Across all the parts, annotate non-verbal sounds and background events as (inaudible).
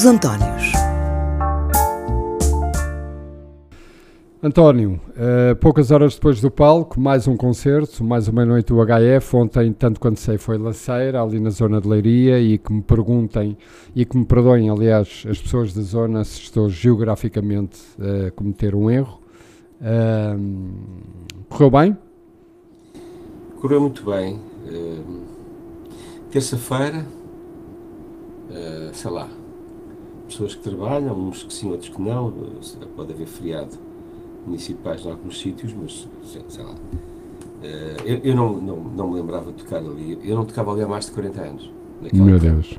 Os Antónios. António, uh, poucas horas depois do palco, mais um concerto, mais uma noite do HF. Ontem, tanto quanto sei, foi Laceira, ali na zona de Leiria, e que me perguntem e que me perdoem, aliás, as pessoas da zona, se estou geograficamente a cometer um erro. Uh, correu bem? Correu muito bem. Uh, Terça-feira, sei lá, pessoas que trabalham, uns que sim, outros que não, pode haver feriado municipais em alguns sítios, mas sei, lá. Uh, eu, eu não, não, não me lembrava de tocar ali. Eu não tocava ali há mais de 40 anos. Meu Deus.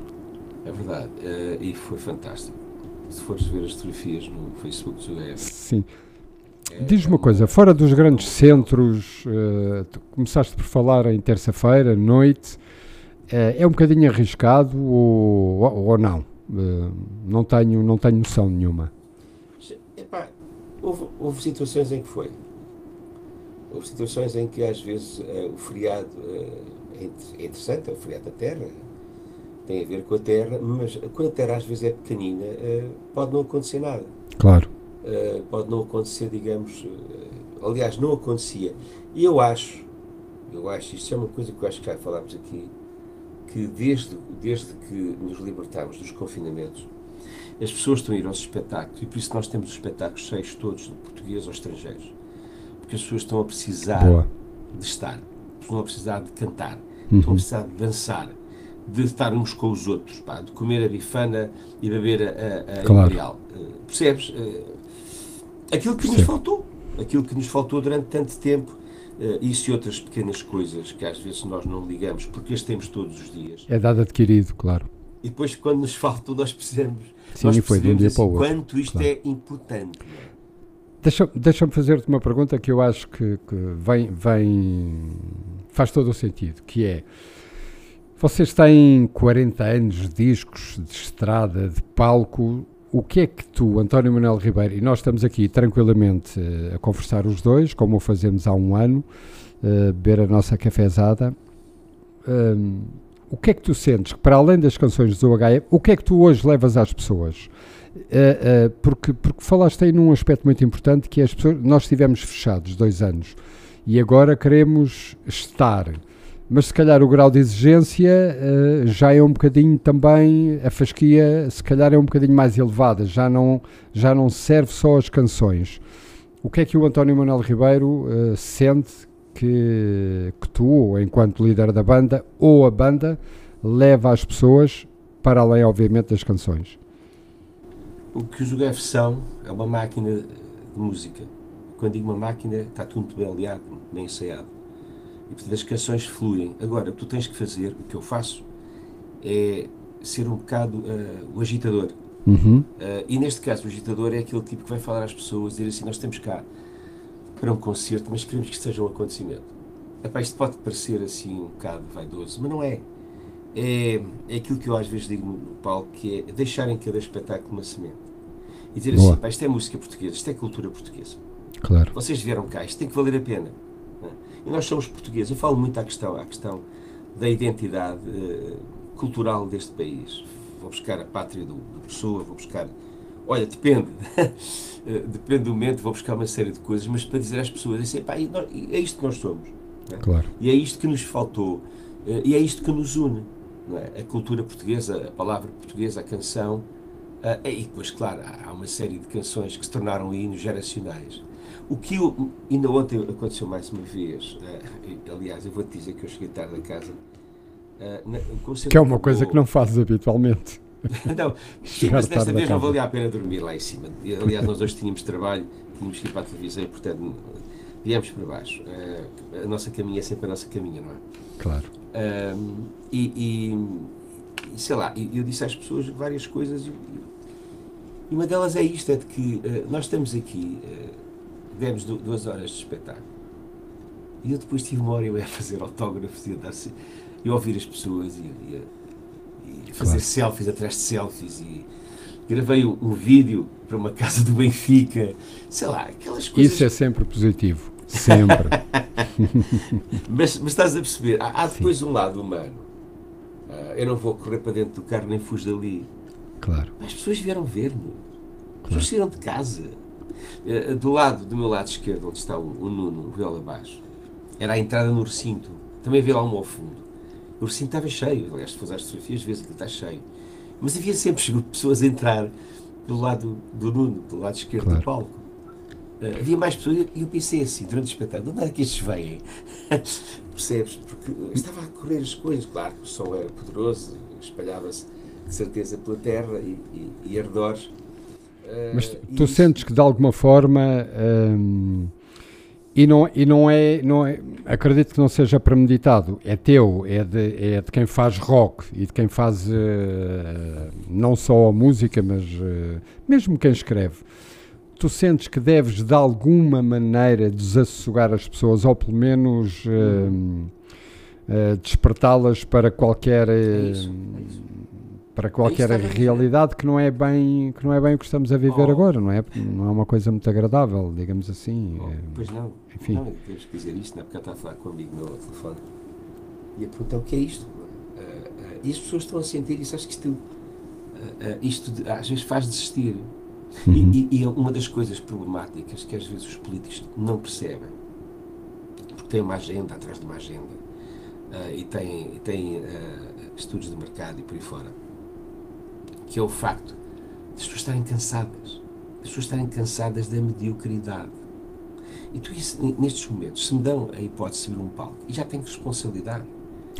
É verdade. Uh, e foi fantástico. Se fores ver as fotografias no Facebook do UF. Sim. É, Diz uma coisa, fora dos grandes centros, uh, começaste por falar em terça-feira, noite, uh, é um bocadinho arriscado ou, ou, ou não? Uh, não, tenho, não tenho noção nenhuma. Houve, houve situações em que foi. Houve situações em que às vezes uh, o feriado uh, é interessante, é o feriado da Terra, tem a ver com a Terra, mas quando a Terra às vezes é pequenina, pode não acontecer nada. Claro. pode não acontecer, digamos, aliás, não acontecia. E eu acho, eu acho, isto é uma coisa que eu acho que já falámos aqui, que desde, desde que nos libertámos dos confinamentos, as pessoas estão a ir aos espetáculos e por isso nós temos os espetáculos cheios todos, de português ou estrangeiros. Porque as pessoas estão a precisar Boa. de estar, estão a precisar de cantar, uhum. estão a precisar de dançar, de estar uns com os outros, pá, de comer a bifana e beber a, a, claro. Imperial. Uh, percebes? Uh, aquilo que nos faltou, aquilo que nos faltou durante tanto tempo. Uh, isso e outras pequenas coisas que às vezes nós não ligamos, porque as temos todos os dias. É dado adquirido, claro. E depois, quando nos falta, nós precisamos Sim, nós foi de um dia para o outro. Quanto isto claro. é importante. É? Deixa-me deixa fazer-te uma pergunta que eu acho que, que vem, vem, faz todo o sentido, que é, vocês têm 40 anos de discos, de estrada, de palco, o que é que tu, António Manuel Ribeiro, e nós estamos aqui tranquilamente uh, a conversar os dois, como o fazemos há um ano, uh, beber a nossa cafezada, um, o que é que tu sentes, para além das canções do HF, o que é que tu hoje levas às pessoas? Uh, uh, porque, porque falaste aí num aspecto muito importante que é as pessoas, nós estivemos fechados dois anos e agora queremos estar, mas se calhar o grau de exigência uh, já é um bocadinho também, a fasquia se calhar é um bocadinho mais elevada, já não, já não serve só as canções. O que é que o António Manuel Ribeiro sente que, que tu, enquanto líder da banda, ou a banda, leva as pessoas para além, obviamente, das canções? O que os UGF são é uma máquina de música. Quando digo uma máquina, está tudo bem aliado, bem ensaiado. E portanto as canções fluem. Agora, o que tu tens que fazer, o que eu faço, é ser um bocado uh, o agitador. Uhum. Uh, e neste caso, o agitador é aquele tipo que vai falar às pessoas, dizer assim: Nós temos cá para um concerto, mas queremos que seja um acontecimento. Epá, isto pode parecer assim um bocado vaidoso, mas não é. É, é aquilo que eu às vezes digo no palco, que é deixarem cada espetáculo uma semente. E dizer Boa. assim, pá, isto é música portuguesa, isto é cultura portuguesa. Claro. Vocês vieram cá, isto tem que valer a pena. E nós somos portugueses. Eu falo muito à questão, à questão da identidade uh, cultural deste país. Vou buscar a pátria do, do Pessoa, vou buscar Olha, depende. (laughs) Eh, depende do momento, vou buscar uma série de coisas, mas para dizer às pessoas, é, assim, pá, é isto que nós somos. É? Claro. E é isto que nos faltou. Eh, e é isto que nos une. É? A cultura portuguesa, a palavra portuguesa, a canção. Eh, e depois, claro, há uma série de canções que se tornaram hinos geracionais. O que eu, ainda ontem aconteceu mais uma vez, aliás, eu vou-te dizer que eu cheguei tarde a casa. que é uma coisa que não fazes habitualmente. (laughs) não, (laughs) sim, mas desta vez não valia a pena dormir lá em cima. Aliás, nós hoje tínhamos trabalho, tínhamos que ir para a televisão e, portanto, viemos para baixo. Uh, a nossa caminha é sempre a nossa caminha, não é? Claro. Uh, e, e, sei lá, eu disse às pessoas várias coisas e, e uma delas é isto, é de que uh, nós estamos aqui, demos duas horas de espetáculo e eu depois tive uma hora eu ia fazer autógrafos e a dar-se, e ouvir as pessoas e, e fazer claro. selfies atrás de selfies e gravei um, um, vídeo para uma casa do Benfica, sei lá, aquelas coisas. Isso é sempre positivo, sempre. (laughs) mas, mas, estás a perceber, há, há depois Sim. um lado humano. Uh, eu não vou correr para dentro do carro nem fujo dali. Claro. As pessoas vieram ver-me. As pessoas saíram de casa. Uh, do lado, do meu lado esquerdo, onde está o, o Nuno, o viola abaixo, era a entrada no recinto. Também havia lá um ao fundo. O recinto estava cheio. Aliás, se fores às fotografias, vês que está cheio. Mas havia sempre (laughs) pessoas a entrar do lado do Nuno, do lado esquerdo claro. do palco. Uh, havia mais pessoas e eu pensei assim, durante o espetáculo, onde é que estes vêm? (laughs) Percebes? Porque estava a correr as coisas, claro que o som era poderoso, espalhava-se de certeza pela terra e, e, e arredores. Uh, Mas tu sentes que de alguma forma. Hum, e não, e não, é, não é, acredito que não seja premeditado, é teu, é de, é de quem faz rock e de quem faz uh, não só a música, mas uh, mesmo quem escreve. Tu sentes que deves de alguma maneira desassossegar as pessoas, ou pelo menos uh, despertá-las para qualquer. É isso, é isso para qualquer realidade que não é bem que não é bem o que estamos a viver oh. agora, não é? Não é uma coisa muito agradável, digamos assim. Oh, pois não. Enfim. Não, temos que dizer isto, não é? porque eu estava a falar com um amigo meu ao telefone e a perguntar o que é isto. Uh, uh, e as pessoas estão a sentir isso, acho que isto, uh, isto de, às vezes faz desistir. Uhum. E, e, e, uma das coisas problemáticas que às vezes os políticos não percebem, porque têm uma agenda atrás de uma agenda e têm, têm estudos de mercado e por aí fora que é o facto das pessoas estarem cansadas, as pessoas estarem cansadas da mediocridade. E tu, nestes momentos, se me dão a hipótese de subir um palco, e já tenho responsabilidade.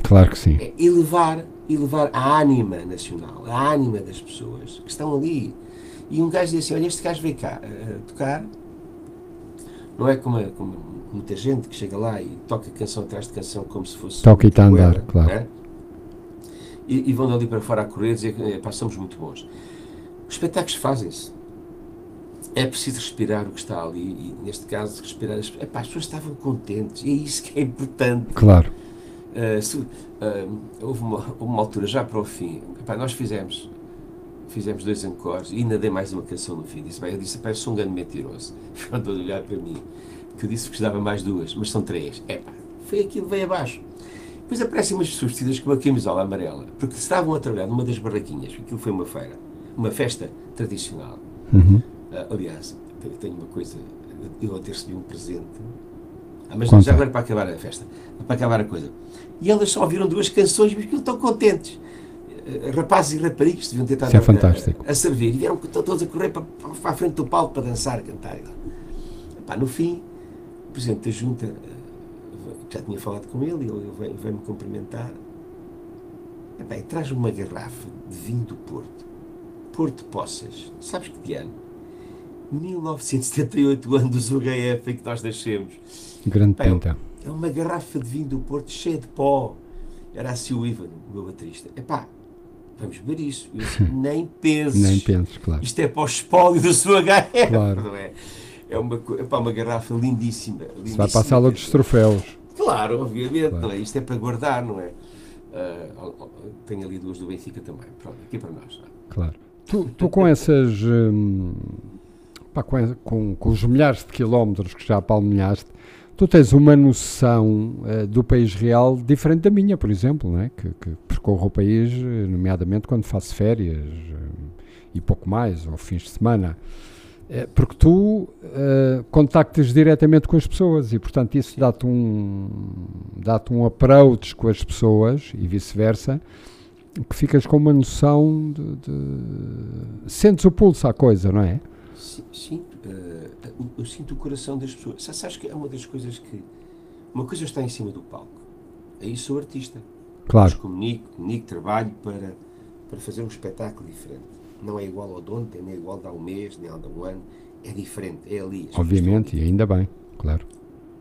Claro que sim. É elevar, elevar a ânima nacional, a ânima das pessoas que estão ali. E um gajo diz assim: Olha, este gajo veio cá a, tocar, não é como, como, muita gente que chega lá e toca canção atrás de canção como se fosse. Toca e está a andar, claro. É? E, e vão dali para fora a correr dizer que pá, somos muito bons. Os espetáculos fazem-se. É preciso respirar o que está ali e, neste caso, respirar. As, epá, as pessoas estavam contentes e é isso que é importante. Claro. Uh, se, uh, houve, uma, houve, uma, altura, já para o fim, epá, nós fizemos fizemos dois encores e ainda dei mais uma canção no fim. Disse, bem, eu disse, eu sou um grande mentiroso. (laughs) Quando a olhar para mim, que eu disse que dava mais duas, mas são três. Epá, foi aquilo, veio abaixo. Depois aparecem umas pessoas vestidas com uma camisola amarela, porque estavam a trabalhar numa das barraquinhas, aquilo foi uma feira, uma festa tradicional. Uhum. Uh, aliás, tenho uma coisa, eu até recebi um presente, ah, mas Conta. já agora para acabar a festa, para acabar a coisa. E elas só ouviram duas canções, mas estão contentes. Uh, rapazes e raparigas deviam ter estado é fantástico. A, a, servir e vieram todos a correr para, para a frente do palco para dançar, a cantar. Epá, no fim, o presidente da junta já tinha falado com ele, ele veio-me veio cumprimentar. E, bem, traz uma garrafa de vinho do Porto. Porto Poças. Sabes que de ano? 1978, ano dos UHF em que nós nascemos. Grande bem, pinta. É uma garrafa de vinho do Porto cheia de pó. Era assim o Ivan, o meu baterista. Epá, vamos ver isso. Eu disse, (laughs) nem penses. nem penses, claro. Isto é para o espólio do seu HF, claro. não é? É uma, epá, uma garrafa lindíssima. lindíssima vai para a sala dos troféus. Claro, obviamente, claro. Não é? isto é para guardar, não é? Uh, tenho ali duas do Benfica também, pronto, aqui para nós. É? Claro. Tu, tu com essas. Hum, pá, com, com, com, os milhares de quilómetros que já palmilhaste, tu tens uma noção uh, do país real diferente da minha, por exemplo, não é? que, que percorro o país, nomeadamente quando faço férias uh, e pouco mais, ou fins de semana. É, porque tu uh, contactas diretamente com as pessoas e, portanto, isso dá-te um, dá um approach com as pessoas e vice-versa, que ficas com uma noção de, de, Sentes o pulso à coisa, não é? Sinto, uh, eu sinto o coração das pessoas. Sabes que é uma das coisas que. Uma coisa está em cima do palco. Aí sou artista. Claro. Mas comunico, comunico, trabalho para, para fazer um espetáculo diferente não é igual ao de ontem, nem é igual de há um mês, nem ao de um ano. É diferente, é ali. Obviamente, e ainda bem, claro.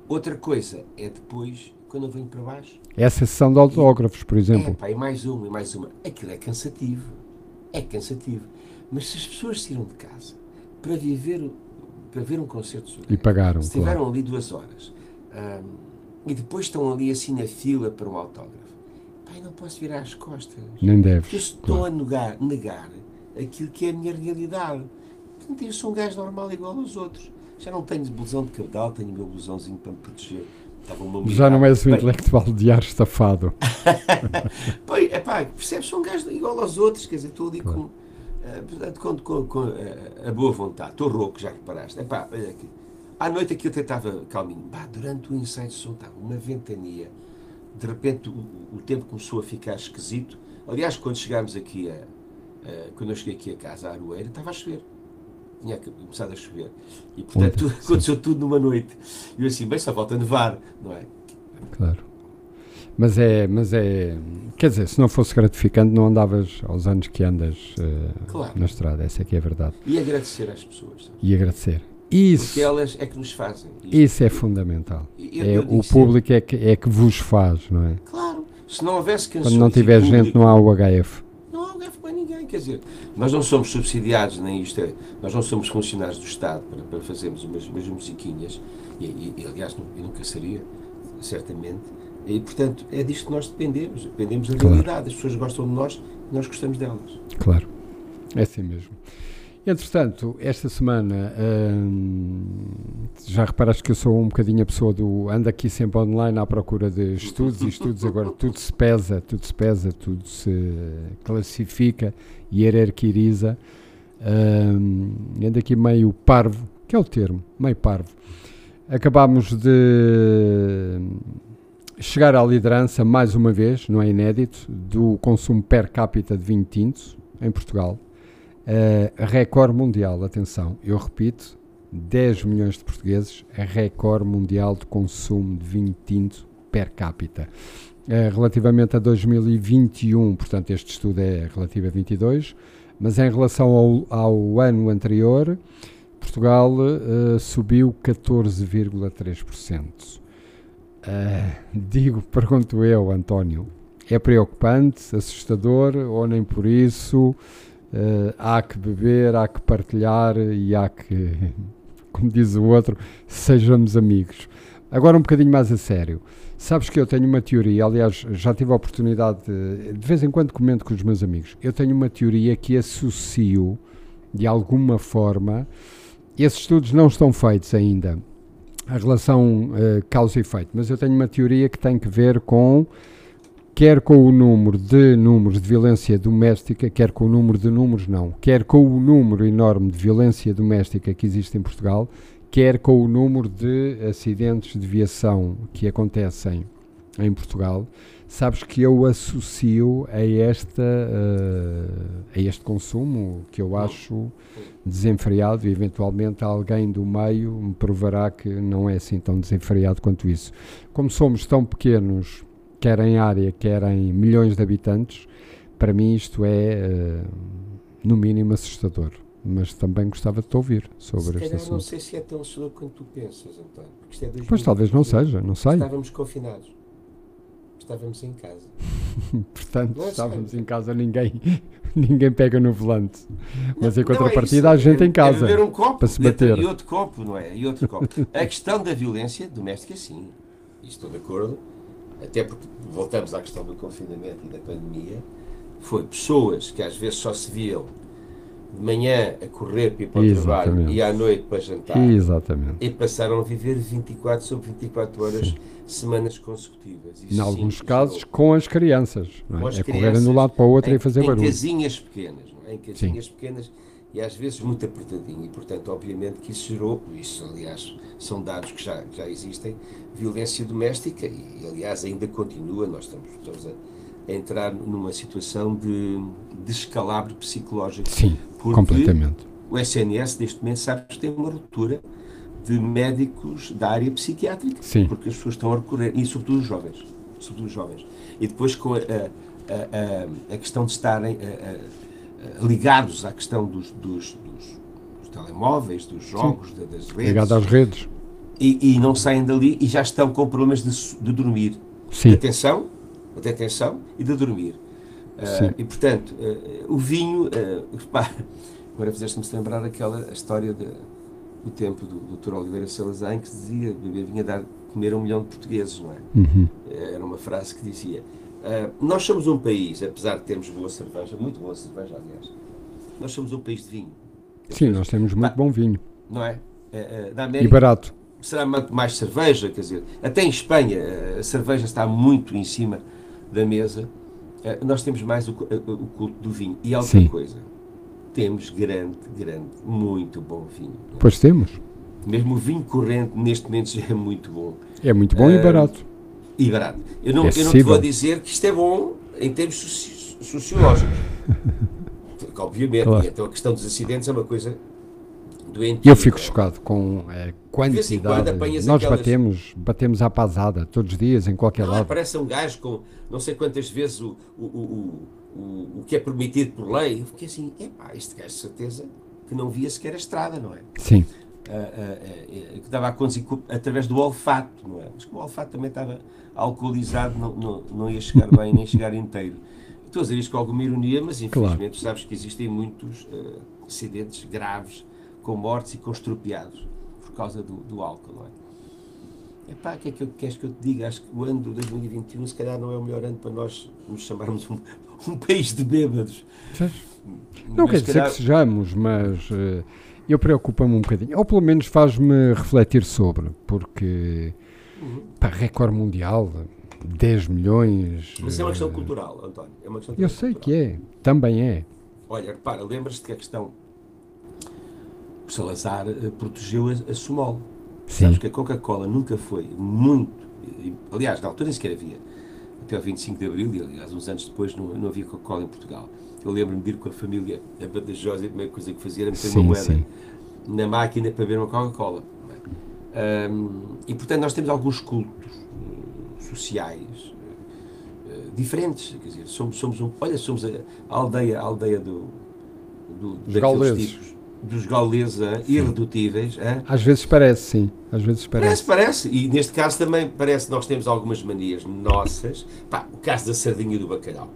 Outra coisa é depois, quando eu venho para baixo. É a sessão de autógrafos, por exemplo. É, pá, e mais uma, e mais uma. Aquilo é cansativo. É cansativo. Mas se as pessoas saíram de casa para viver, para ver um concerto E pagaram, Se estiveram claro. ali duas horas um, e depois estão ali assim na fila para um autógrafo, pai, não posso virar as costas. Nem deves. Eu estou claro. a negar, negar aquilo que é a minha realidade. Portanto, eu sou um gajo normal igual aos outros. Já não tenho blusão de cabedal, tenho o meu blusãozinho para me proteger. Já não és o Bem, intelectual de ar estafado. (laughs) pois, é pá, percebes? Sou um gajo igual aos outros, quer dizer, estou ali claro. com. Uh, portanto, com, com, uh, a boa vontade, estou rouco, já reparaste. Epá, olha aqui. À noite aqui eu tentava calminho. Bah, durante o ensaio de som estava uma ventania. De repente o, o, tempo começou a ficar esquisito. Aliás, quando chegámos aqui a, a, quando eu cheguei aqui a casa, a Aroeira, estava a chover. Tinha começado a chover. E portanto tudo, aconteceu tudo numa noite. E eu assim, bem, só volta a nevar, não é? Claro. Mas é, mas é. Quer dizer, se não fosse gratificante, não andavas aos anos que andas uh, claro. na estrada. Essa é que é a verdade. E agradecer às pessoas. Sabe? E agradecer. Isso, Porque elas é que nos fazem. Isto. Isso é fundamental. Eu, é, eu o público é que, é que vos faz, não é? Claro. Se não houvesse canções. Quando não tiver público, gente, não há o HF. Não há HF para ninguém. Quer dizer, nós não somos subsidiados, nem isto é. Nós não somos funcionários do Estado para, para fazermos umas, umas musiquinhas. E, e, e aliás, eu nunca seria, certamente e, portanto, é disto que nós dependemos. Dependemos da claro. realidade. As pessoas gostam de nós e nós gostamos delas. Claro. É assim mesmo. Entretanto, esta semana hum, já reparaste que eu sou um bocadinho a pessoa do ando aqui sempre online à procura de estudos e estudos agora tudo se pesa, tudo se pesa, tudo se classifica e hierarquiza. Hum, ando aqui meio parvo, que é o termo, meio parvo. Acabámos de chegar à liderança, mais uma vez, não é inédito, do consumo per capita de vinho tinto em Portugal. Recorde mundial, atenção, eu repito, 10 milhões de portugueses, recorde mundial de consumo de vinho tinto per capita. Uh, relativamente a 2021, portanto, este estudo é relativo a 22, mas em relação ao, ao ano anterior, Portugal uh, subiu 14,3%. Uh, digo, (laughs) pergunto eu, António, é preocupante, assustador ou nem por isso? Uh, há que beber, há que partilhar e há que, (laughs) como diz o outro, sejamos amigos. Agora um bocadinho mais a sério. Sabes que eu tenho uma teoria, aliás, já tive a oportunidade, de, de vez em quando comento com os meus amigos, eu tenho uma teoria que associo, de alguma forma, esses estudos não estão feitos ainda, a relação uh, causa e efeito, mas eu tenho uma teoria que tem que ver com quer com o número de números de violência doméstica, quer com o número de números não, quer com o número enorme de violência doméstica que existe em Portugal, quer com o número de acidentes de viação que acontecem em Portugal, sabes que eu associo a, esta, uh, a este consumo que eu acho desenfreado e eventualmente alguém do meio me provará que não é assim tão desenfreado quanto isso. Como somos tão pequenos, quer em área, quer em milhões de habitantes, para mim isto é uh, no mínimo assustador. Mas também gostava de te ouvir sobre este assunto. não sei se é tão assustador quanto tu pensas, António. Porque isto é pois talvez não seja, não sei. Estávamos confinados estávamos em casa. (laughs) Portanto, é estávamos em casa, ninguém, (laughs) ninguém pega no volante. Mas em contrapartida, é a gente é, em casa. É um copo para se bater. E outro copo, não é? E outro copo. a questão da violência doméstica, sim. Estou de acordo. Até porque voltamos à questão do confinamento e da pandemia. Foi pessoas que às vezes só se viam de manhã a correr para ir para o Exatamente. trabalho e à noite para jantar. Exatamente. E passaram a viver 24 sobre 24 horas, Sim. semanas consecutivas. Isso em alguns sim, casos com as crianças. É? Com as é correrem de um lado para o outro em, e fazer em barulho. Em casinhas pequenas, não é? Em casinhas sim. pequenas e às vezes muito apertadinho. E, portanto, obviamente que isso gerou, isso aliás são dados que já, já existem, violência doméstica e, aliás, ainda continua. Nós estamos, estamos a entrar numa situação de descalabro psicológico. Sim, completamente. O SNS, neste momento, sabe que tem uma ruptura de médicos da área psiquiátrica, Sim. porque as pessoas estão a recorrer, e sobretudo os jovens, sobretudo os jovens. E depois com a, a, a, a questão de estarem ligados à questão dos, dos, dos, dos telemóveis, dos jogos, Sim. das redes. Ligados às redes. E, e, não saem dali e já estão com problemas de, de dormir. Sim. Atenção, de atenção e de dormir. Uh, e portanto, uh, o vinho, (laughs) uh, agora fizeste-me lembrar aquela história de, do tempo do Dr. Oliveira Salazar, em que dizia beber vinho a dar comer a um milhão de portugueses, não é? Uhum. Era uma frase que dizia. Nós somos um país, apesar de termos boa cerveja, muito boa cerveja, aliás, nós somos um país de vinho. Sim, nós temos muito bom vinho. Não é? América, e barato. Será mais cerveja, quer dizer, até em Espanha a cerveja está muito em cima da mesa, eh, nós temos mais o, o culto do vinho. E outra Sim. coisa, temos grande, grande, muito bom vinho. Pois temos. Mesmo o vinho corrente, neste momento, (laughs) já é muito bom. É muito bom e ah, barato. E barato. Eu não, é eu não te vou dizer que isto é bom em termos sociológicos. (laughs) Obviamente, claro. então a questão dos acidentes é uma coisa doente. Eu fico chocado com a quantidade. Nós aquelas... batemos, batemos à pasada todos os dias, em qualquer não, lado. Parece um gajo com não sei quantas vezes o, o, o, o, o que é permitido por lei. Eu fiquei assim, epá, este gajo de certeza que não via sequer a estrada, não é? Sim. Uh, uh, uh, que estava a conduzir através do olfato, não é? Mas que o olfato também estava alcoolizado, não, não, não ia chegar bem nem chegar inteiro. Estou a dizer isto com alguma ironia, mas infelizmente claro. sabes que existem muitos acidentes graves com mortes e com estropiados por causa do, do álcool, não é? Epá, o que é que eu, queres que eu te diga? Acho que o ano de 2021 se calhar não é o melhor ano para nós nos chamarmos um, um país de bêbados. Não mas quer dizer calhar... que sejamos, mas uh, eu preocupa-me um bocadinho. Ou pelo menos faz-me refletir sobre, porque uhum. pá, recorde mundial, 10 milhões. Mas é uma questão uh, cultural, António. É uma questão eu sei que é, também é. Olha, repara, lembras-te que a questão o Salazar uh, protegeu a, a Sumol. Sim. Sabes que a Coca-Cola nunca foi muito. Aliás, na altura nem sequer havia. Até ao 25 de Abril, e aliás, uns anos depois, não, não havia Coca-Cola em Portugal. Eu lembro-me de ir com a família a Badajoz e a primeira coisa que fazia era meter sim, uma moeda sim. na máquina para beber uma Coca-Cola. Um, e portanto, nós temos alguns cultos uh, sociais uh, diferentes. Quer dizer, somos, somos um. Olha, somos a, a aldeia, a aldeia do, do, daqueles tipos dos gauleses irredutíveis. Às vezes parece, sim. Às vezes parece. Parece, parece. E neste caso também parece que nós temos algumas manias nossas. Pá, o caso da sardinha e do bacalhau.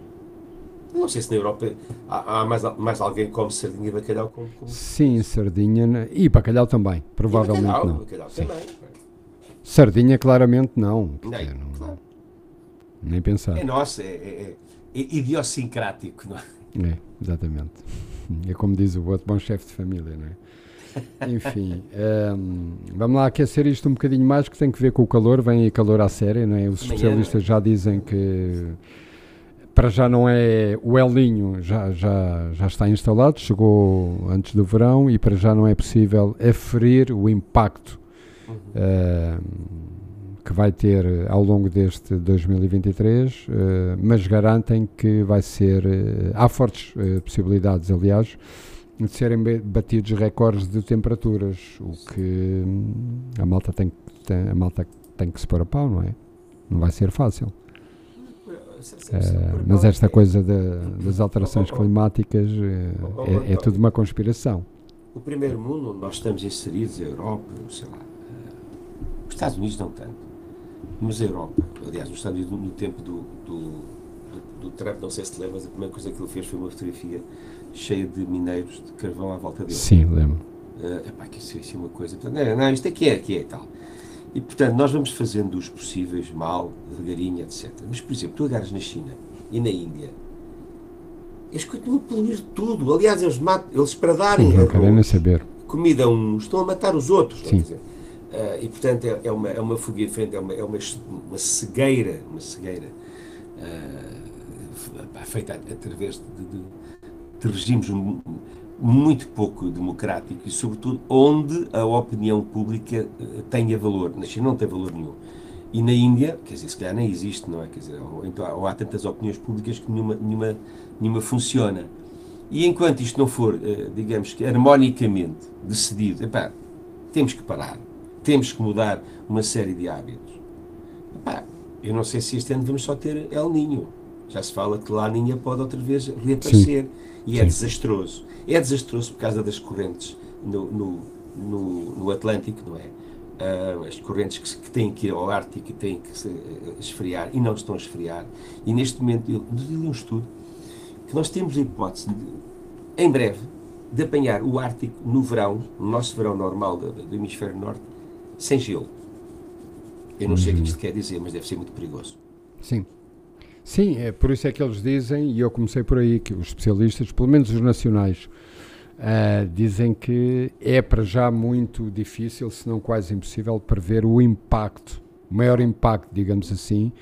Não sei se na Europa há, há mais, mais alguém que come sardinha e bacalhau como. como... Sim, sardinha e bacalhau também. Provavelmente bacalhau, não. Bacalhau também. Sardinha, claramente não. Nem, não, claro. nem pensar. É nosso, é, é, é idiosincrático, não é? É, exatamente. É como diz o outro, bom chefe de família, não é? (laughs) Enfim, um, ehm, vamos lá aquecer isto um bocadinho mais, que tem que ver com o calor, vem aí calor à séria, não é? Os especialistas já dizem que para já não é o El Ninho, já, já, já está instalado, chegou antes do verão e para já não é possível aferir o impacto uhum. uh, que vai ter ao longo deste 2023, uh, eh, mas garantem que vai ser. Uh, há fortes possibilidades, aliás, de serem batidos recordes de temperaturas, o que hum, a malta tem, tem, a malta tem que se pôr a pau, não é? Não vai ser fácil. Mas esta coisa de, das alterações climáticas é, é tudo uma conspiração. O primeiro mundo onde nós estamos inseridos, a Europa, sei lá, os Estados Unidos não tanto mas a Europa, aliás, nos Estados Unidos, no tempo do, do, do, do Trump, não sei se te lembras, a primeira coisa que ele fez foi uma fotografia cheia de mineiros de carvão à volta dele. Sim, lembro. Uh, epá, que isso, é uma coisa. Não, não, isto aqui é, aqui é e tal. E, portanto, nós vamos fazendo os possíveis mal, devagarinho, etc. Mas, por exemplo, tu agarras na China e na Índia, eles continuam a poluir tudo. Aliás, eles, matam, eles para darem Sim, não saber. comida a uns, estão a matar os outros. Sim. Uh, e portanto é, é, uma, é uma em frente, é uma, é uma, uma cegueira, uma cegueira uh, feita através de, de, de, regimes muito pouco democráticos e, sobretudo, onde a opinião pública uh, tenha valor. Na China não tem valor nenhum. E na Índia, quer dizer, se calhar nem existe, não é? Quer dizer, ou, então, ou há tantas opiniões públicas que nenhuma, nenhuma, nenhuma funciona. E enquanto isto não for, digamos que harmonicamente decidido, epá, temos que parar temos que mudar uma série de hábitos. Epá, eu não sei se este ano vamos só ter El Ninho. Já se fala que lá a Ninha pode outra vez reaparecer. Sim. E é Sim. desastroso. É desastroso por causa das correntes no, no, no, no Atlântico, não é? Uh, as correntes que, que, têm que ir ao Ártico e têm que se, uh, esfriar e não estão a esfriar. E neste momento, eu li um estudo que nós temos a hipótese, de, em breve, de apanhar o Ártico no verão, no nosso verão normal do, do hemisfério norte, sem gelo. Eu não sei o que isto quer dizer, mas deve ser muito perigoso. Sim. Sim, é por isso é que eles dizem, e eu comecei por aí, que os especialistas, pelo menos os nacionais, uh, dizem que é para já muito difícil, se não quase impossível, prever o impacto, o maior impacto, digamos assim,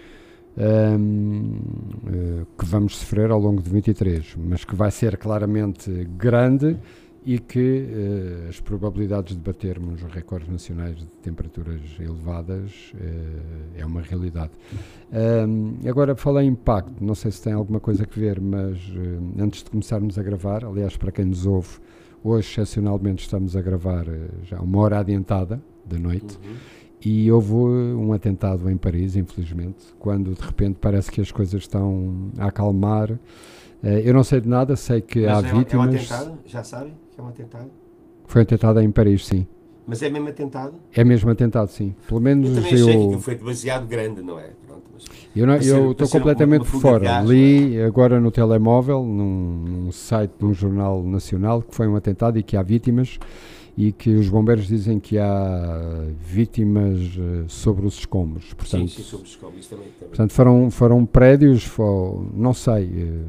um, uh, que vamos sofrer ao longo de 23, mas que vai ser claramente grande e que uh, as probabilidades de batermos os recordes nacionais de temperaturas elevadas uh, é uma realidade. Um, agora, falei em impacto, não sei se tem alguma coisa a ver, mas uh, antes de começarmos a gravar, aliás, para quem nos ouve, hoje, excepcionalmente, estamos a gravar já uma hora adiantada da noite. Uhum. E houve um atentado em Paris, infelizmente, quando de repente parece que as coisas estão a acalmar. eu não sei de nada, sei que Mas há é, vítimas. É um atentado? Já sabem? Que é um atentado? Foi um atentado em Paris, sim. Mas é mesmo atentado? É mesmo atentado, sim. Pelo menos eu. Também eu... achei que foi demasiado grande, não é? Pronto, mas... Eu estou completamente uma, uma fora. Gás, Li é? agora no telemóvel, num, num, site de um jornal nacional, que foi um atentado e que há vítimas e que os bombeiros dizem que há vítimas uh, sobre os escombros. Portanto, sim, sim, sobre os escombros. Também, também. Portanto, foram, foram prédios, não sei, uh,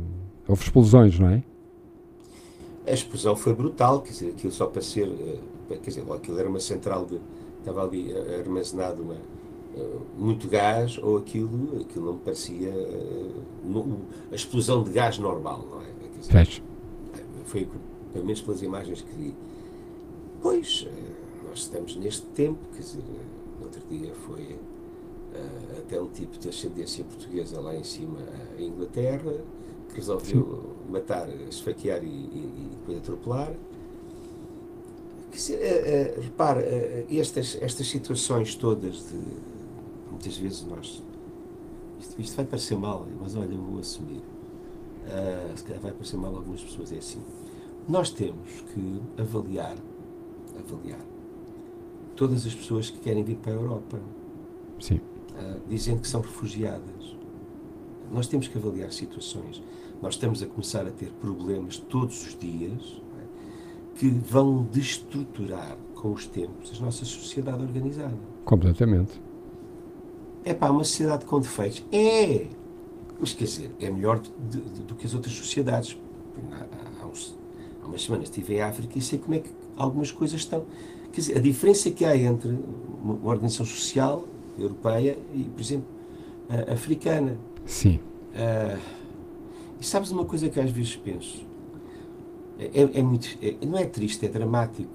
houve explosões, não é? A explosão foi brutal, quer dizer, aquilo só para ser, eh, quer dizer, aquilo era uma central de, estava ali eh, armazenado uma, eh, muito gás, ou aquilo, aquilo não me parecia a explosão de gás normal, não é? Quer dizer, foi, pelo menos pelas imagens que vi. Pois, nós estamos neste tempo, quer dizer, no outro dia foi até um tipo de ascendência portuguesa lá em cima, em Inglaterra, resolveu matar, esfaquear e, e, e depois atropelar. Uh, uh, repara, uh, estas, estas situações todas de muitas vezes nós isto, isto vai parecer mal, mas olha, eu vou assumir. Uh, se calhar vai parecer mal a algumas pessoas, é assim. Nós temos que avaliar, avaliar todas as pessoas que querem vir para a Europa. Sim. Uh, dizendo que são refugiadas. Nós temos que avaliar situações nós estamos a começar a ter problemas todos os dias é? que vão destruturar com os tempos a nossa sociedade organizada. Completamente. É pá, uma sociedade com defeitos. É! Mas quer dizer, é melhor do, do, do que as outras sociedades. Há, há, uns, há umas semanas estive em África e sei como é que algumas coisas estão. Quer dizer, a diferença que há entre uma organização social europeia e, por exemplo, africana. Sim. Uh, e sabes uma coisa que às vezes penso? É, é, é muito, é, não é triste, é dramático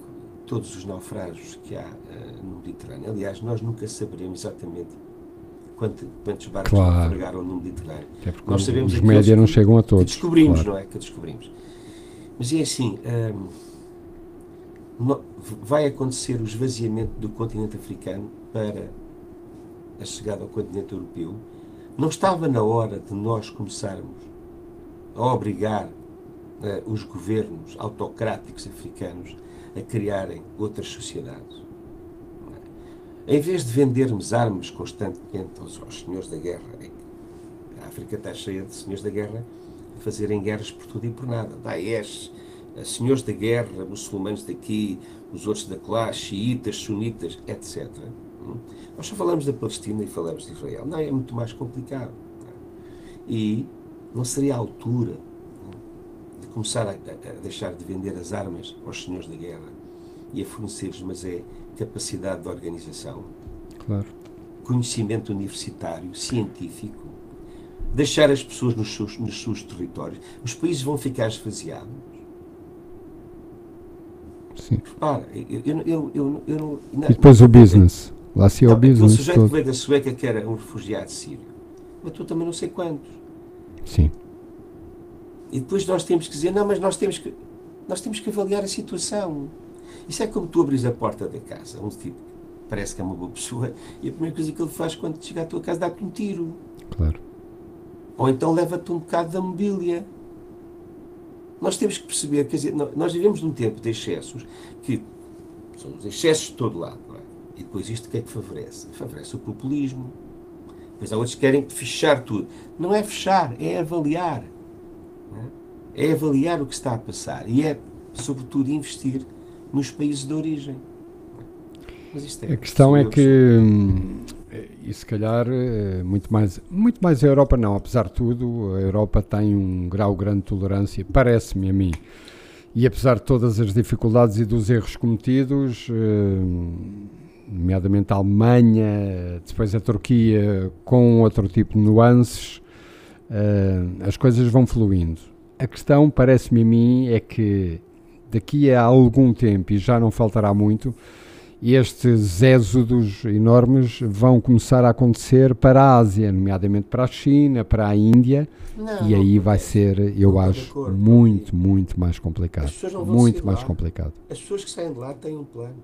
todos os naufrágios que há uh, no Mediterrâneo. Aliás, nós nunca saberemos exatamente quantos, quantos barcos claro. naufragaram no Mediterrâneo. É porque nós sabemos os média não chegam a todos. Que descobrimos, claro. não é? Que descobrimos. Mas é assim, um, no, vai acontecer o esvaziamento do continente africano para a chegada ao continente europeu. Não estava na hora de nós começarmos a obrigar uh, os governos autocráticos africanos a criarem outras sociedades. Em vez de vendermos armas constantemente aos, aos senhores da guerra, é a África está cheia de senhores da guerra a fazerem guerras por tudo e por nada. Daesh, eh, senhores da guerra, muçulmanos daqui, os outros da lá, xiitas, sunitas, etc. Nós só falamos da Palestina e falamos de Israel. Não, é muito mais complicado. E não seria a altura de começar a, a, deixar de vender as armas aos senhores da guerra e a fornecer-lhes, mas é capacidade de organização, claro. conhecimento universitário, científico, deixar as pessoas nos seus, nos seus territórios. Os países vão ficar esvaziados. Sim. Repara, eu, eu, eu, eu, eu não, E depois o business. Lá se é o sujeito que veio da Sueca que era um refugiado sírio. Mas tu também não sei quantos. Sim. E depois nós temos que dizer, não, mas nós temos que, nós temos que avaliar a situação. Isso é como tu abres a porta da casa, um tipo parece que é uma boa pessoa, e a primeira coisa que ele faz quando chega à tua casa dá-te um tiro. Claro. Ou então leva-te um bocado da mobília. Nós temos que perceber, quer dizer, nós vivemos num tempo de excessos que são os excessos de todo lado. É? E depois isto o que é que favorece? Favorece o populismo, Pois há outros que querem fechar tudo. Não é fechar, é avaliar. É avaliar o que está a passar. E é, sobretudo, investir nos países de origem. É, a questão é que, hum, e se calhar, eh, muito mais, muito mais a Europa não, apesar de tudo, a Europa tem um grau grande de tolerância, parece-me a mim. E apesar de todas as dificuldades e dos erros cometidos, hum, nomeadamente a Alemanha, depois a Turquia, com outro tipo de nuances, uh, as coisas vão fluindo. A questão, parece-me a mim, é que daqui a algum tempo, e já não faltará muito, estes êxodos enormes vão começar a acontecer para a Ásia, nomeadamente para a China, para a Índia, não, e aí vai ser, eu acho, acordo, muito, muito mais complicado. Muito mais lá. complicado. As pessoas que saem de lá têm um plano.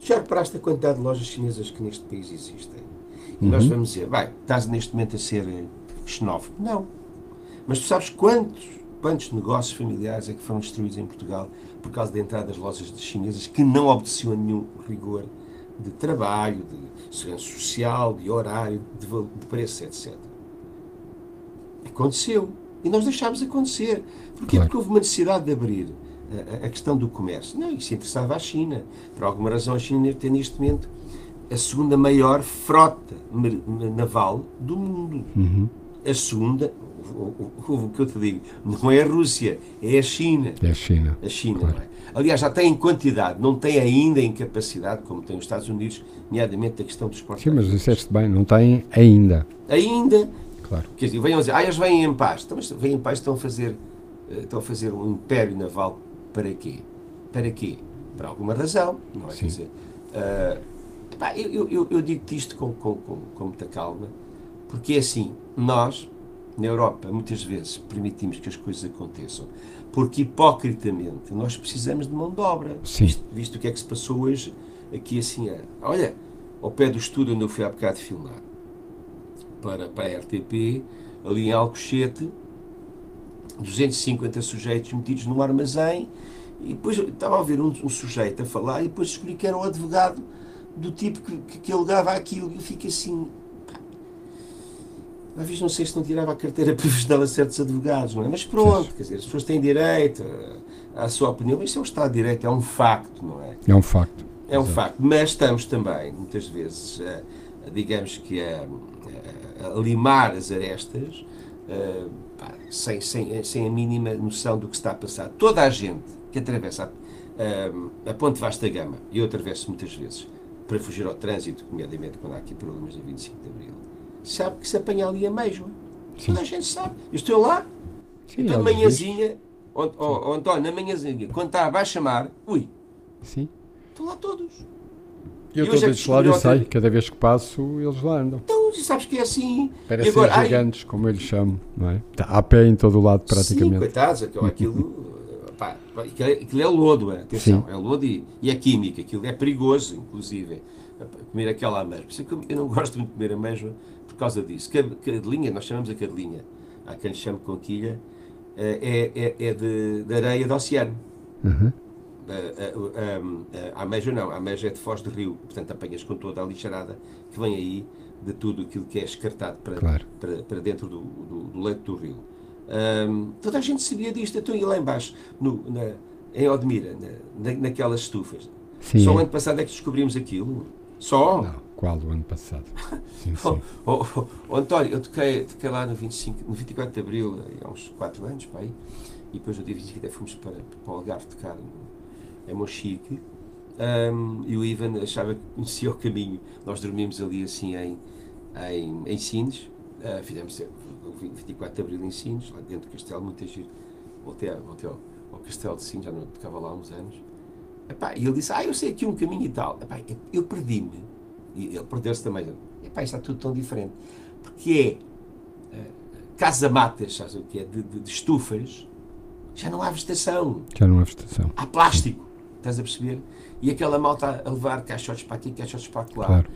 Já reparaste a quantidade de lojas chinesas que neste país existem? E uhum. nós vamos dizer, vai, estás neste momento a ser xenófobo. Não. Mas tu sabes quantos, quantos negócios familiares é que foram destruídos em Portugal por causa da entrada das lojas chinesas que não obedeciam a nenhum rigor de trabalho, de segurança social, de horário, de, de preço, etc. Aconteceu. E nós deixámos acontecer. Porquê? Claro. Porque houve uma necessidade de abrir a, a, questão do comércio. Não, isso interessava à China. Por alguma razão, a China tem neste momento a segunda maior frota naval do mundo. Uhum. A segunda, o, que eu te digo, não é a Rússia, é a China. É a China. A China, claro. é? Aliás, já tem em quantidade, não tem ainda em capacidade, como tem os Estados Unidos, nomeadamente a questão dos portos. Sim, mas disseste bem, não tem ainda. Ainda. Claro. Quer dizer, venham dizer, ah, eles vêm em paz. Então, mas vêm em paz, estão a fazer, eh, estão a fazer um império naval para quê? Para quê? Por alguma razão, não é? Sim. Quer dizer, uh, pá, eu, eu, eu digo-te isto com, com, com, com muita calma, porque é assim, nós, na Europa, muitas vezes permitimos que as coisas aconteçam, porque hipocritamente nós precisamos de mão de obra. Visto, visto o que é que se passou hoje aqui assim, é, olha, ao pé do estúdio onde eu fui há bocado filmar, para, para a RTP, ali em Alcochete, 250 sujeitos metidos num armazém, e depois estava a ouvir um, um, sujeito a falar, e depois descobri que era o advogado do tipo que, que, que alegava aquilo, e eu fico assim, às vezes não sei se não tirava a carteira (laughs) profissional a certos advogados, não é? Mas pronto, quer dizer, as pessoas têm direito à sua opinião, isso é um Estado de Direito, é um facto, não é? É um facto. É um Exato. facto, mas estamos também, muitas vezes, a, a, digamos que a, a, limar as arestas pá, sem, sem, sem a mínima noção do que está a passar. Toda a gente que atravessa a, a Ponte Vasta Gama, e eu atravesso muitas vezes, para fugir ao trânsito, nomeadamente quando há aqui problemas no 25 de Abril, sabe que se apanha ali a mesma. Toda a gente sabe. Eu estou lá, Sim, então, de manhãzinha, oh, António, na manhãzinha, quando está a baixo mar, ui, Sim. estão lá todos. Eu estou deste lado e sei, cada vez que passo, eles lá andam. Então, sabes que é assim. Parecem agora, gigantes, ai, como eles chamam, não é? Está a pé em todo o lado, praticamente. Sim, coitados, aquilo, (laughs) pá, aquilo é lodo, é, atenção, Sim. é lodo e, e é química, aquilo é perigoso, inclusive, comer aquela ameixa. Eu não gosto muito de comer ameixa, causa disso. Cadelinha, nós chamamos a cadelinha, há quem chame conquilha, eh, é, é, é de, de areia do oceano. Uhum. A, a, a, a ameja não, a ameja é de foz de rio, portanto apanhas com toda a lixarada que vem aí de tudo aquilo que é escartado para, claro. para, para, dentro do, do, do, leito do rio. Um, toda a gente sabia disto, então ia lá embaixo, no, na, em Odmira, na, naquelas estufas. Sim, Só o ano passado é que descobrimos aquilo. Só? Não. Qual o ano passado? Sim, (laughs) sim. Oh, oh, oh, António, eu toquei, toquei lá no, 25, no 24 de Abril, há uns 4 anos, para aí, e depois no dia 25 até fomos para, para o Algarve tocar em Mochique, um, e o Ivan achava que conhecia o caminho. Nós dormimos ali assim em, em, em Sines, uh, fizemos o 24 de Abril em Sines, lá dentro do castelo, muito giro. Voltei, voltei ao, ao castelo de Sines, já não tocava lá há uns anos. Epá, e ele disse, ah, eu sei aqui um caminho e tal. Epá, eu perdi-me e ele perdeu-se também. Epá, está tudo tão diferente. Porque é uh, casa-matas, sabes o que é? De, de, de, estufas, já não há vegetação. Já não há vegetação. Há plástico, estás a perceber? E aquela malta a levar caixotes para aqui, caixotes para lá. Claro.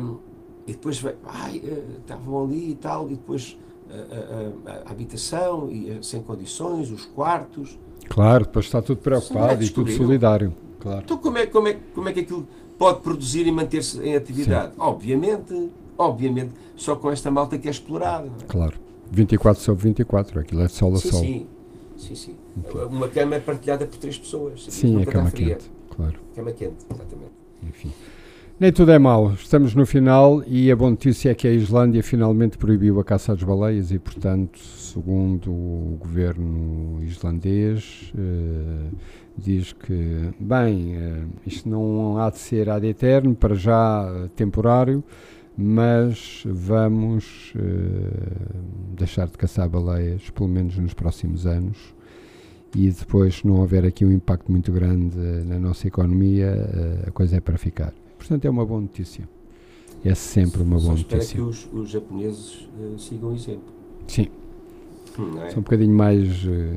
Um, e depois vai, ai, uh, estavam ali e tal, e depois uh, a habitação e, sem condições, os quartos. Claro, depois está tudo preocupado e tudo solidário. Claro. Então como é, como, é, como é que aquilo pode produzir e manter-se em atividade? Sim. Obviamente, obviamente, só com esta malta que é explorada. É? Claro. 24 sobre 24, aquilo é sol a sim, sol. Sim, sim, sim. Uma cama é partilhada por três pessoas. Sim, é cama quente, claro. Cama quente, exatamente. Enfim. Nem tudo é mau. Estamos no final e a boa notícia é que a Islândia finalmente proibiu a caça às baleias e, portanto, segundo o governo islandês, eh, diz que, bem, eh, isto não há de ser ad eterno, para já temporário, mas vamos eh, deixar de caçar baleias, pelo menos nos próximos anos. E depois, se não houver aqui um impacto muito grande na nossa economia, eh, a coisa é para ficar. Portanto, é uma boa notícia. É sempre uma Só boa espero notícia. que os, os japoneses eh, sigam o exemplo. Sim, Hum, é? são um bocadinho mais eh,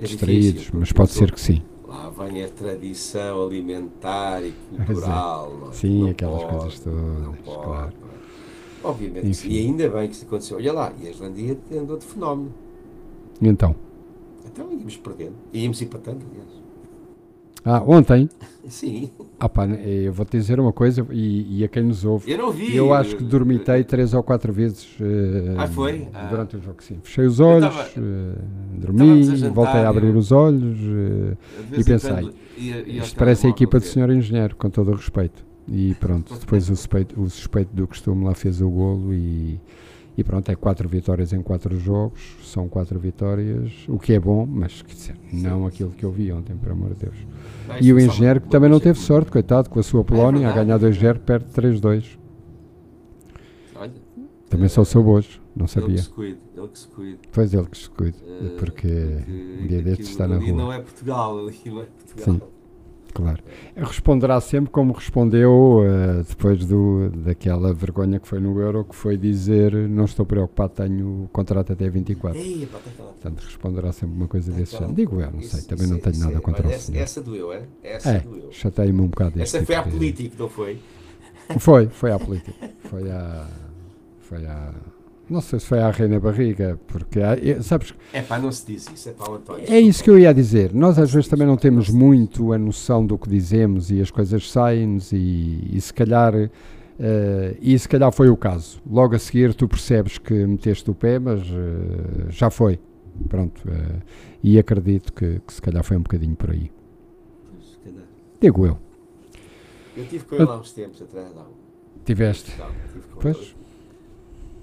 É distraídos, difícil, mas pode ser que sim. Lá vem a tradição alimentar e (laughs) cultural. é? Sim, Não aquelas pode, coisas todas, pode, claro. é? Obviamente. Enfim. e ainda bem que isso aconteceu. Olha lá, e a Islandia andou de fenómeno. E então? Então íamos perdendo. Íamos empatando, aliás. Ah, ontem, Sim, ah pá, eu vou te dizer uma coisa e, e a quem nos ouve. eu não vi. Eu acho que dormitei três ou quatro vezes eh, Ah, foi? Ah. durante o jogo, sim. Fechei os olhos, tava- eh, estávamos dormi, a jantar, voltei a abrir eu- os olhos. eh, vez e pensei, quando ia- ia ao isto parece a equipa do senhor engenheiro, com todo o respeito. E pronto, (laughs) depois o suspeito, o suspeito do costume lá fez o golo e, e pronto, é quatro vitórias em quatro jogos, são quatro vitórias, o que é bom, mas quer dizer, não aquilo que eu vi ontem, por amor de Deus. Ah, E o é só engenheiro que também não teve sorte, coitado, com a sua Polónia, a verdade, ganhar é 2-0, perde 3-2. Olha, Também só soube hoje, não ele que sabia. se cuide, ele que se cuide. Pois ele que se cuide, Eh, porque um dia destes está na ali rua. não é Portugal, (laughs) ali não é Portugal. Sim. Claro. Responderá sempre como respondeu eh, depois do, daquela vergonha que foi no Euro, que foi dizer não estou preocupado, tenho o contrato até 24. Ei, pá, tá. Portanto, responderá sempre uma coisa desse Então, género. Digo eu, não sei, isso- também isso não tenho isso nada contra olha, o essa, senhor. essa doeu, é? Essa É, doeu. chatei-me um bocado Essa este foi à tipo de- política, não foi? Foi, foi à política. Foi à. Foi à. Não sei se foi à Reina Barriga, porque há- sabes, É pá, não se diz isso, é para o António. É isso que eu ia dizer. Nós às vezes também não temos muito a noção do que dizemos e as coisas saem-nos e, e se calhar eh, e se calhar foi o caso. Logo a seguir tu percebes que meteste o pé, mas eh, já foi. Pronto. eh, e acredito que, que se calhar foi um bocadinho por aí. Pois, se calhar. Digo eu. Eu tive com ele há uns tempos atrás. Não, Tiveste. não, tive com Pois? ele.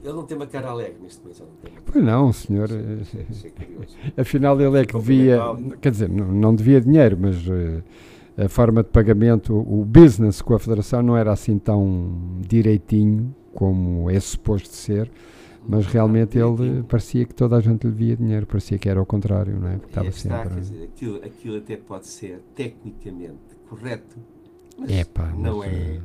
Ele não tem uma cara alegre neste momento. Não Pois não, senhor. Achei- eh, curioso. (laughs) Afinal, ele é que devia, quer dizer, não, não devia dinheiro, mas eh, a forma de pagamento, o business com a Federação não era assim tão direitinho como é suposto ser, mas realmente ele parecia que toda a gente lhe via dinheiro, parecia que era ao contrário, não é? Porque estava aí está, sempre. quer dizer, aquilo, aquilo até pode ser tecnicamente correto, mas Epá, não mas, é eh,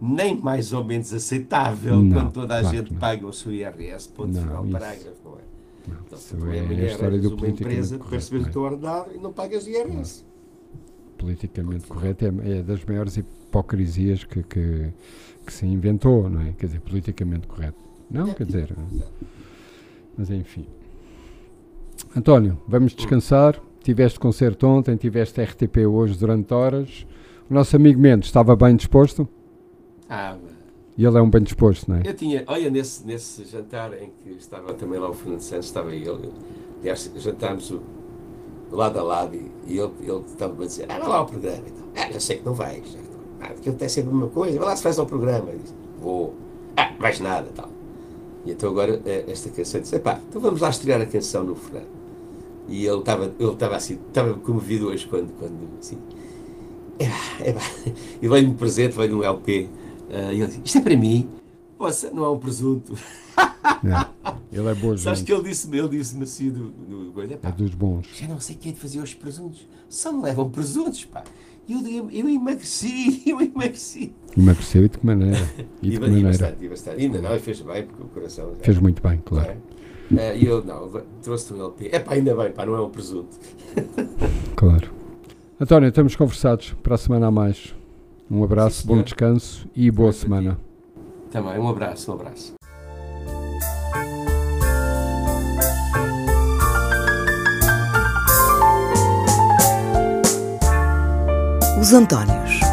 nem mais ou menos aceitável Não, quando toda a claro gente paga o seu IRS, ponto Não, final, parágrafo, não é? não, Então, é a é história arranjas do uma politicamente empresa correto. perceber o é? teu ordenado e não pagas IRS. politicamente correto é, é das maiores hipocrisias que, que, que se inventou, não é? Quer dizer, politicamente correto. Não, quer dizer, mas enfim. António, vamos descansar. Tiveste concerto ontem, tiveste RTP hoje durante horas. O nosso amigo Mendes estava bem disposto Ah, e ele é um bem disposto, não é? eu tinha, olha, nesse, nesse jantar em que estava também lá o Fernando Santos, estava ele, aliás, jantámos o, lado a lado e, e ele, ele estava a dizer, ah, vai lá ao programa. Então, ah, já sei que não vais. já. Ah, porque ele tem sempre a mesma coisa, vai lá se faz ao programa. Disse, vou. Ah, vais nada, tal. E então agora eh, esta canção disse, pá, então vamos lá estrear a canção no Fernando. E ele estava, ele estava assim, estava comovido hoje quando, quando assim, é, é, e veio-me um presente, veio um LP, e ele disse, isto é para mim, Poxa, não é um presunto. É. Ele é boa (laughs) Sabes gente, que ele disse-me, ele disse-me assim do, do coisa, é dos bons. já não sei quem é de fazer os presuntos. Só me levam presuntos, pá. Eu, eu, eu emagreci, (laughs) eu emagreci. Emagreceu e de que maneira? (laughs) E de que maneira? bastante, e bastante. Ainda não, e fez bem, porque o coração... Fez muito bem, claro. é? Eh, E eu, não, trouxe-te um LP. É pá, ainda bem, pá, não é um presunto. Claro. António, estamos conversados para a semana a mais. Um abraço, Sim, bom descanso e boa semana. Também, um abraço, um abraço. Os Antónios.